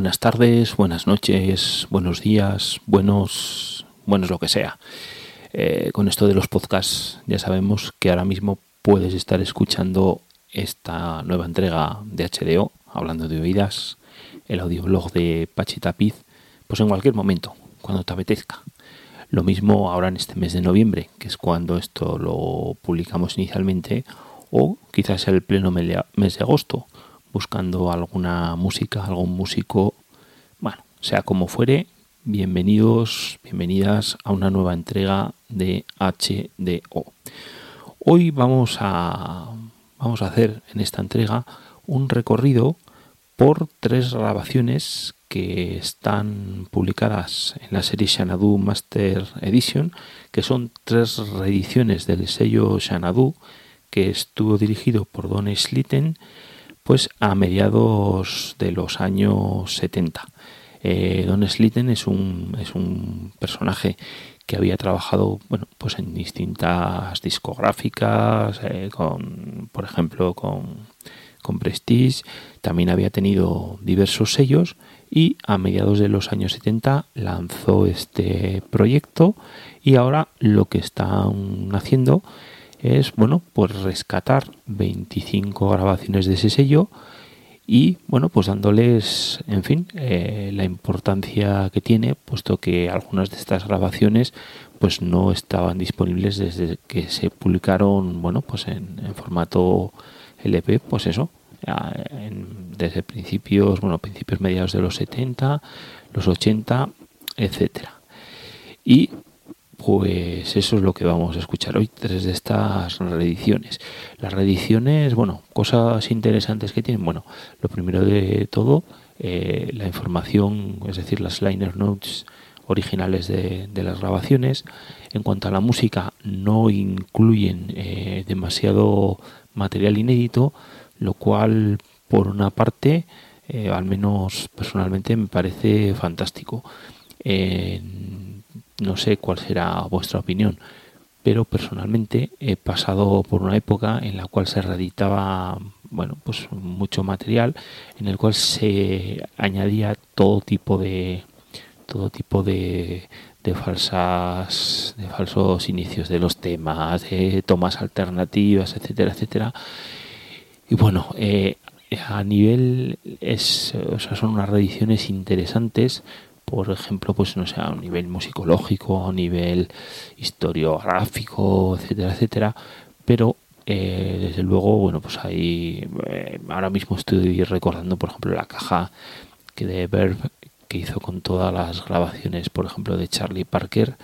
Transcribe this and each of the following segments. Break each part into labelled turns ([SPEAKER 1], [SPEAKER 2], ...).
[SPEAKER 1] Buenas tardes, buenas noches, buenos días, buenos, buenos lo que sea. Eh, con esto de los podcasts ya sabemos que ahora mismo puedes estar escuchando esta nueva entrega de HDO, hablando de oídas, el audioblog de Pachi Tapiz, pues en cualquier momento, cuando te apetezca. Lo mismo ahora en este mes de noviembre, que es cuando esto lo publicamos inicialmente, o quizás el pleno mes de agosto, buscando alguna música, algún músico, bueno, sea como fuere, bienvenidos, bienvenidas a una nueva entrega de HDO. Hoy vamos a, vamos a hacer en esta entrega un recorrido por tres grabaciones que están publicadas en la serie Xanadu Master Edition, que son tres reediciones del sello Xanadu, que estuvo dirigido por Don Slitten pues a mediados de los años 70. Eh, Don Slitten es un, es un personaje que había trabajado bueno pues en distintas discográficas eh, con por ejemplo con, con Prestige también había tenido diversos sellos y a mediados de los años 70 lanzó este proyecto y ahora lo que están haciendo es bueno pues rescatar 25 grabaciones de ese sello y bueno pues dándoles en fin eh, la importancia que tiene puesto que algunas de estas grabaciones pues no estaban disponibles desde que se publicaron bueno pues en, formato LP pues eso desde principios bueno principios mediados de los 70 los 80 etcétera. Y pues eso es lo que vamos a escuchar hoy, tres de estas reediciones. Las reediciones, bueno, cosas interesantes que tienen. Bueno, lo primero de todo, eh, la información, es decir, las liner notes originales de, las grabaciones. En cuanto a la música, no incluyen eh, demasiado material inédito, lo cual, por una parte, eh, al menos personalmente, me parece fantástico. No sé cuál será vuestra opinión, pero personalmente he pasado por una época en la cual se reeditaba bueno, pues mucho material en el cual se añadía todo tipo de todo tipo de, de falsas de falsos inicios de los temas, de tomas alternativas, etcétera, etcétera. Y bueno, eh, a nivel es, o sea, son unas reediciones interesantes por ejemplo, pues no sé, a un nivel musicológico, a nivel historiográfico, etcétera, etcétera, pero eh, desde luego, bueno, pues ahí eh, ahora mismo estoy recordando, por ejemplo, la caja que de Verb que hizo con todas las grabaciones, por ejemplo, de Charlie Parker.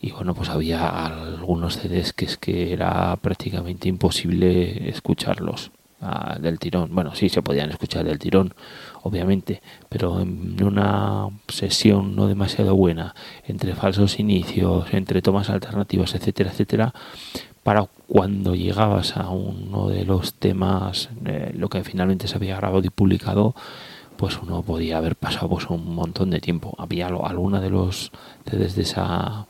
[SPEAKER 1] Y bueno, pues había algunos CDs que es que era prácticamente imposible escucharlos ah, del tirón. Bueno, sí se podían escuchar del tirón, obviamente, pero en una sesión no demasiado buena, entre falsos inicios, entre tomas alternativas, etcétera, etcétera, para cuando llegabas a uno de los temas, eh, lo que finalmente se había grabado y publicado, pues uno podía haber pasado pues un montón de tiempo. Había alguna de los desde esa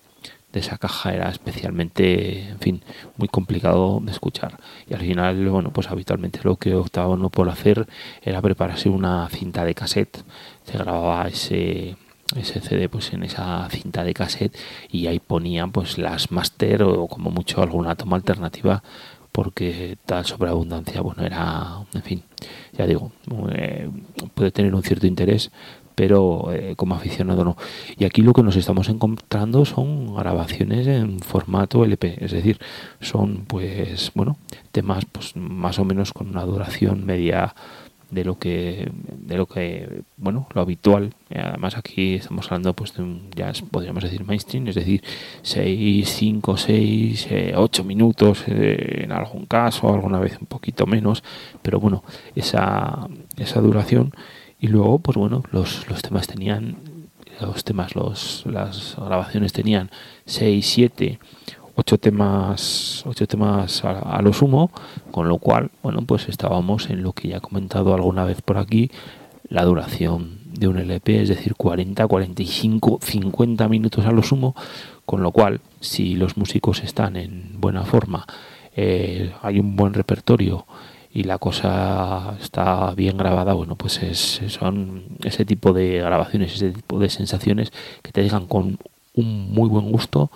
[SPEAKER 1] esa caja era especialmente, en fin, muy complicado de escuchar. Y al final, bueno, pues habitualmente lo que optaba no por hacer era prepararse una cinta de cassette. Se grababa ese ese CD pues en esa cinta de cassette y ahí ponían pues las master o como mucho alguna toma alternativa porque tal sobreabundancia bueno era en fin ya digo eh, puede tener un cierto interés pero eh, como aficionado no. Y aquí lo que nos estamos encontrando son grabaciones en formato LP, es decir, son pues bueno, temas pues más o menos con una duración media de lo que de lo que bueno lo habitual además aquí estamos hablando pues de un ya podríamos decir mainstream es decir 6 5 6 8 minutos eh, en algún caso alguna vez un poquito menos pero bueno esa esa duración y luego pues bueno los, los temas tenían los temas los las grabaciones tenían 6 7 8 temas ocho temas a, lo sumo con lo cual bueno pues estábamos en lo que ya he comentado alguna vez por aquí la duración de un LP es decir 40 45 50 minutos a lo sumo con lo cual si los músicos están en buena forma eh, hay un buen repertorio y la cosa está bien grabada, bueno, pues es, son ese tipo de grabaciones, ese tipo de sensaciones que te dejan con un muy buen gusto.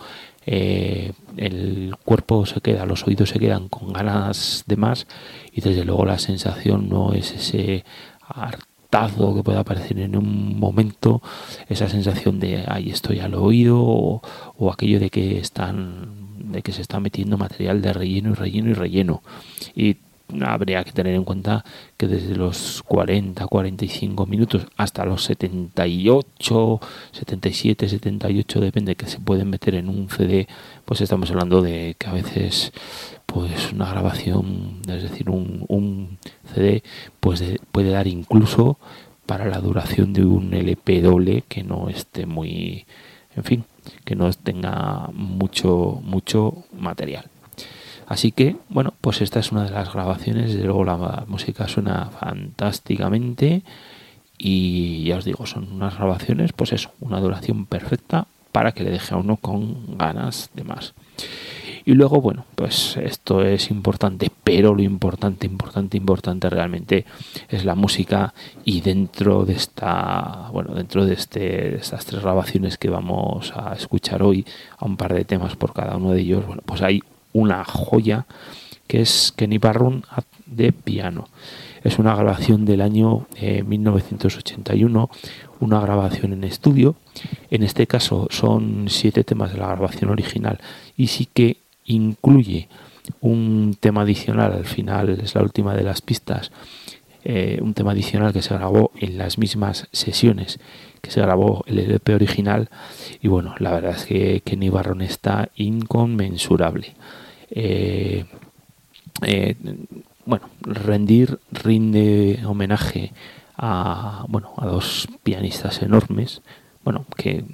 [SPEAKER 1] Eh, el cuerpo se queda, los oídos se quedan con ganas de más y desde luego la sensación no es ese hartazgo que puede aparecer en un momento, esa sensación de ahí estoy al oído o, o aquello de que están de que se está metiendo material de relleno y relleno y relleno y habría que tener en cuenta que desde los 40, 45 minutos hasta los 78, 77, 78, depende que se pueden meter en un CD, pues estamos hablando de que a veces pues una grabación, es decir, un, un CD pues puede dar incluso para la duración de un LP doble que no esté muy, en fin, que no tenga mucho, mucho material. Así que, bueno, pues esta es una de las grabaciones, desde luego la música suena fantásticamente. Y ya os digo, son unas grabaciones, pues eso, una duración perfecta para que le deje a uno con ganas de más. Y luego, bueno, pues esto es importante, pero lo importante, importante, importante realmente es la música. Y dentro de esta, bueno, dentro de, este, de estas tres grabaciones que vamos a escuchar hoy, a un par de temas por cada uno de ellos, bueno, pues hay una joya que es Kenny Barron de piano. Es una grabación del año 1981, eh, una grabación en estudio. En este caso son siete temas de la grabación original y sí que incluye un tema adicional al final, es la última de las pistas, eh, un tema adicional que se grabó en las mismas sesiones que se grabó el LP original y bueno, la verdad es que Kenny Barron está inconmensurable. Eh, eh, bueno, rendir, rinde homenaje a, bueno, a dos pianistas enormes, bueno, que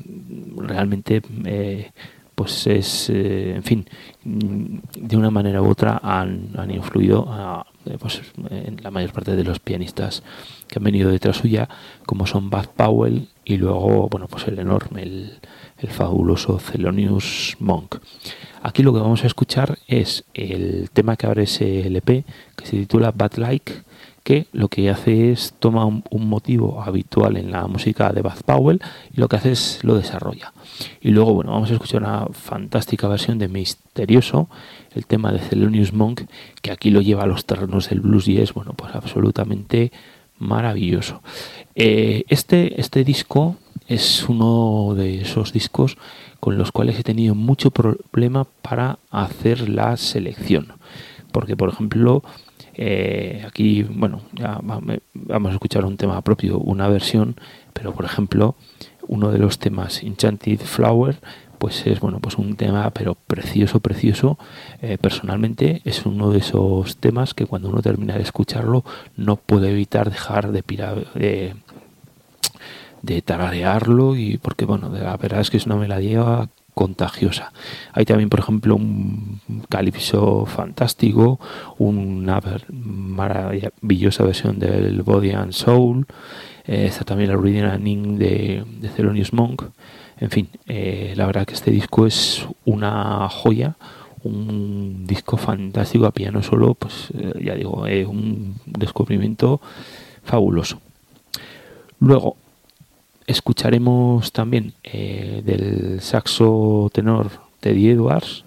[SPEAKER 1] realmente, eh, pues es, en fin, de una manera u otra han, han influido a, pues, en la mayor parte de los pianistas que han venido detrás suya, como son Bud Powell y luego, bueno, pues el enorme, el, el fabuloso Thelonious Monk. Aquí lo que vamos a escuchar es el tema que abre ese LP, que se titula Bad Like, que lo que hace es toma un, motivo habitual en la música de Bad Powell y lo que hace es lo desarrolla. Y luego, bueno, vamos a escuchar una fantástica versión de Misterioso, el tema de Thelonious Monk, que aquí lo lleva a los terrenos del blues y es, bueno, pues absolutamente maravilloso. Eh, este, este disco es uno de esos discos con los cuales he tenido mucho problema para hacer la selección. Porque, por ejemplo, eh, aquí, bueno, ya vamos a escuchar un tema propio, una versión, pero por ejemplo, uno de los temas, Enchanted Flower, pues es bueno pues un tema pero precioso precioso eh, personalmente es uno de esos temas que cuando uno termina de escucharlo no puede evitar dejar de, de de tararearlo y porque bueno, la verdad es que es una melodía contagiosa. Hay también, por ejemplo, un calipso fantástico, una maravillosa versión del Body and Soul, eh, está también el Reading and de, de Thelonious Monk. En fin, eh, la verdad que este disco es una joya, un disco fantástico a piano solo, pues eh, ya digo, un descubrimiento fabuloso. Luego, escucharemos también eh, del saxo tenor Teddy Edwards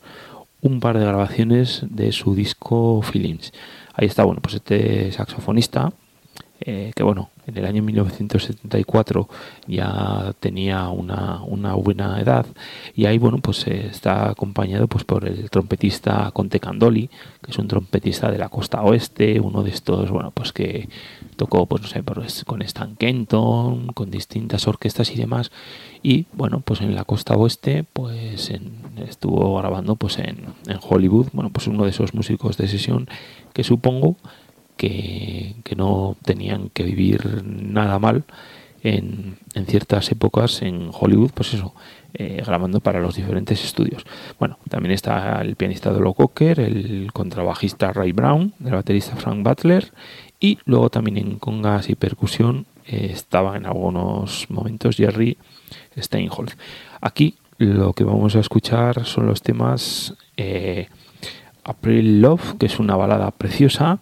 [SPEAKER 1] un par de grabaciones de su disco Feelings. Ahí está, bueno, pues este saxofonista, eh, que bueno, en el año 1974 ya tenía una, una buena edad y ahí, bueno, pues está acompañado pues por el trompetista Conte Candoli, que es un trompetista de la costa oeste, uno de estos, bueno, pues que tocó pues no sé con Stan Kenton con distintas orquestas y demás y bueno pues en la costa oeste pues estuvo grabando pues en, Hollywood bueno pues uno de esos músicos de sesión que supongo que, no tenían que vivir nada mal en, en, ciertas épocas en Hollywood, pues eso, eh, grabando para los diferentes estudios. Bueno, también está el pianista Dolo Cocker, el contrabajista Ray Brown, el baterista Frank Butler y luego también en congas y percusión eh, estaba en algunos momentos Jerry Steinholz. Aquí lo que vamos a escuchar son los temas eh, April Love, que es una balada preciosa,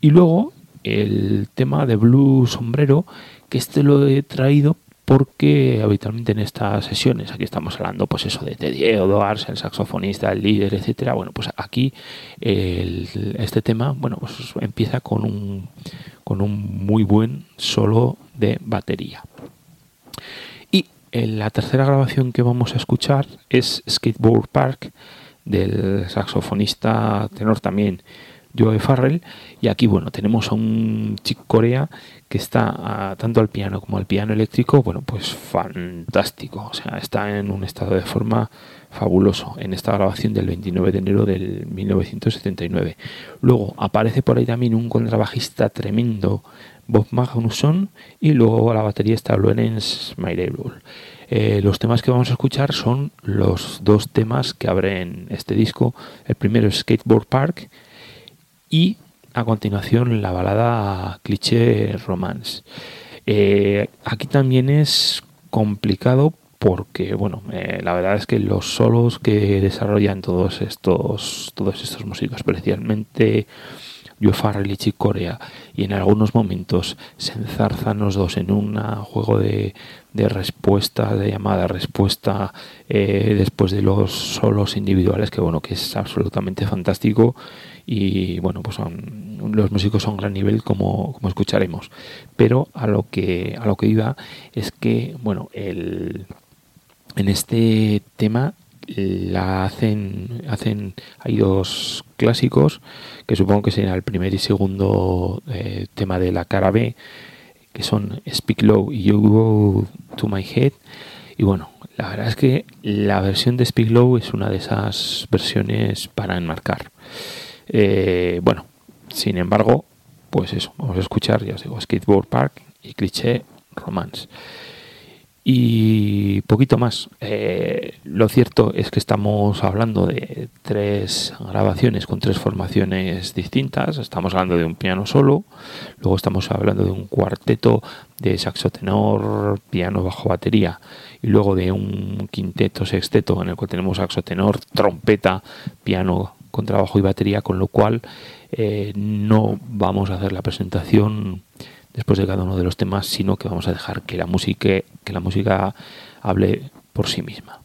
[SPEAKER 1] Y luego el tema de Blue Sombrero, que este lo he traído porque habitualmente en estas sesiones, aquí estamos hablando pues eso de Teddy Edwards, el saxofonista, el líder, etcétera, bueno, pues aquí este tema, bueno, pues empieza con un, con un muy buen solo de batería. Y en la tercera grabación que vamos a escuchar es Skateboard Park del saxofonista tenor también Joe Farrell. Y aquí, bueno, tenemos a un chico Corea que está tanto al piano como al piano eléctrico, bueno, pues fantástico. O sea, está en un estado de forma fabuloso en esta grabación del 29 de enero del 1979. Luego aparece por ahí también un contrabajista tremendo, Bob Magnusson, y luego a la batería está Lorenz Mayrable. Eh, los temas que vamos a escuchar son los dos temas que abren este disco. El primero es Skateboard Park y a continuación la balada cliché romance. Eh, aquí también es complicado porque bueno eh, la verdad es que los solos que desarrollan todos estos todos estos músicos especialmente Joe Farrell y Chick Corea y en algunos momentos se enzarzan los dos en un juego de, de respuesta de llamada respuesta eh, después de los solos individuales que bueno que es absolutamente fantástico. Y bueno pues son, los músicos son gran nivel como, como escucharemos. Pero a lo que a lo que iba es que bueno el en este tema la hacen hacen hay dos clásicos que supongo que será el primer y segundo eh, tema de la cara B que son Speak Low y You Go to My Head y bueno la verdad es que la versión de Speak Low es una de esas versiones para enmarcar eh, bueno, sin embargo, pues eso, vamos a escuchar, ya os digo, Skateboard Park y Cliché Romance. Y poquito más. Eh, lo cierto es que estamos hablando de tres grabaciones con tres formaciones distintas. Estamos hablando de un piano solo, luego estamos hablando de un cuarteto de saxo tenor, piano bajo batería y luego de un quinteto sexteto en el cual tenemos saxo tenor, trompeta, piano con trabajo y batería, con lo cual eh, no vamos a hacer la presentación después de cada uno de los temas, sino que vamos a dejar que la música, que la música hable por sí misma.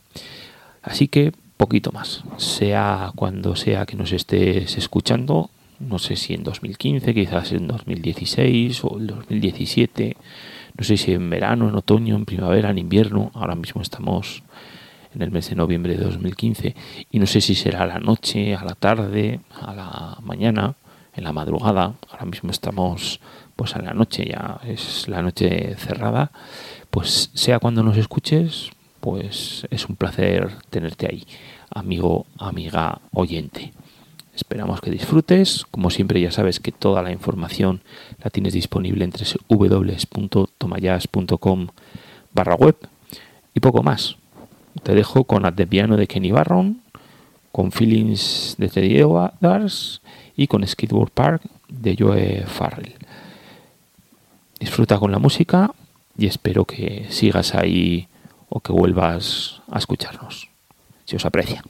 [SPEAKER 1] Así que poquito más, sea cuando sea que nos estés escuchando, no sé si en 2015, quizás en 2016 o en 2017, no sé si en verano, en otoño, en primavera, en invierno, ahora mismo estamos en el mes de noviembre de 2015 y no sé si será a la noche, a la tarde, a la mañana, en la madrugada. Ahora mismo estamos pues a la noche, ya es la noche cerrada. Pues sea cuando nos escuches, pues es un placer tenerte ahí, amigo, amiga, oyente. Esperamos que disfrutes. Como siempre ya sabes que toda la información la tienes disponible en www.tomayas.com barra web y poco más. Te dejo con At the Piano de Kenny Barron, con Feelings de Teddy Edwards y con Skateboard Park de Joe Farrell. Disfruta con la música y espero que sigas ahí o que vuelvas a escucharnos. Si os aprecia.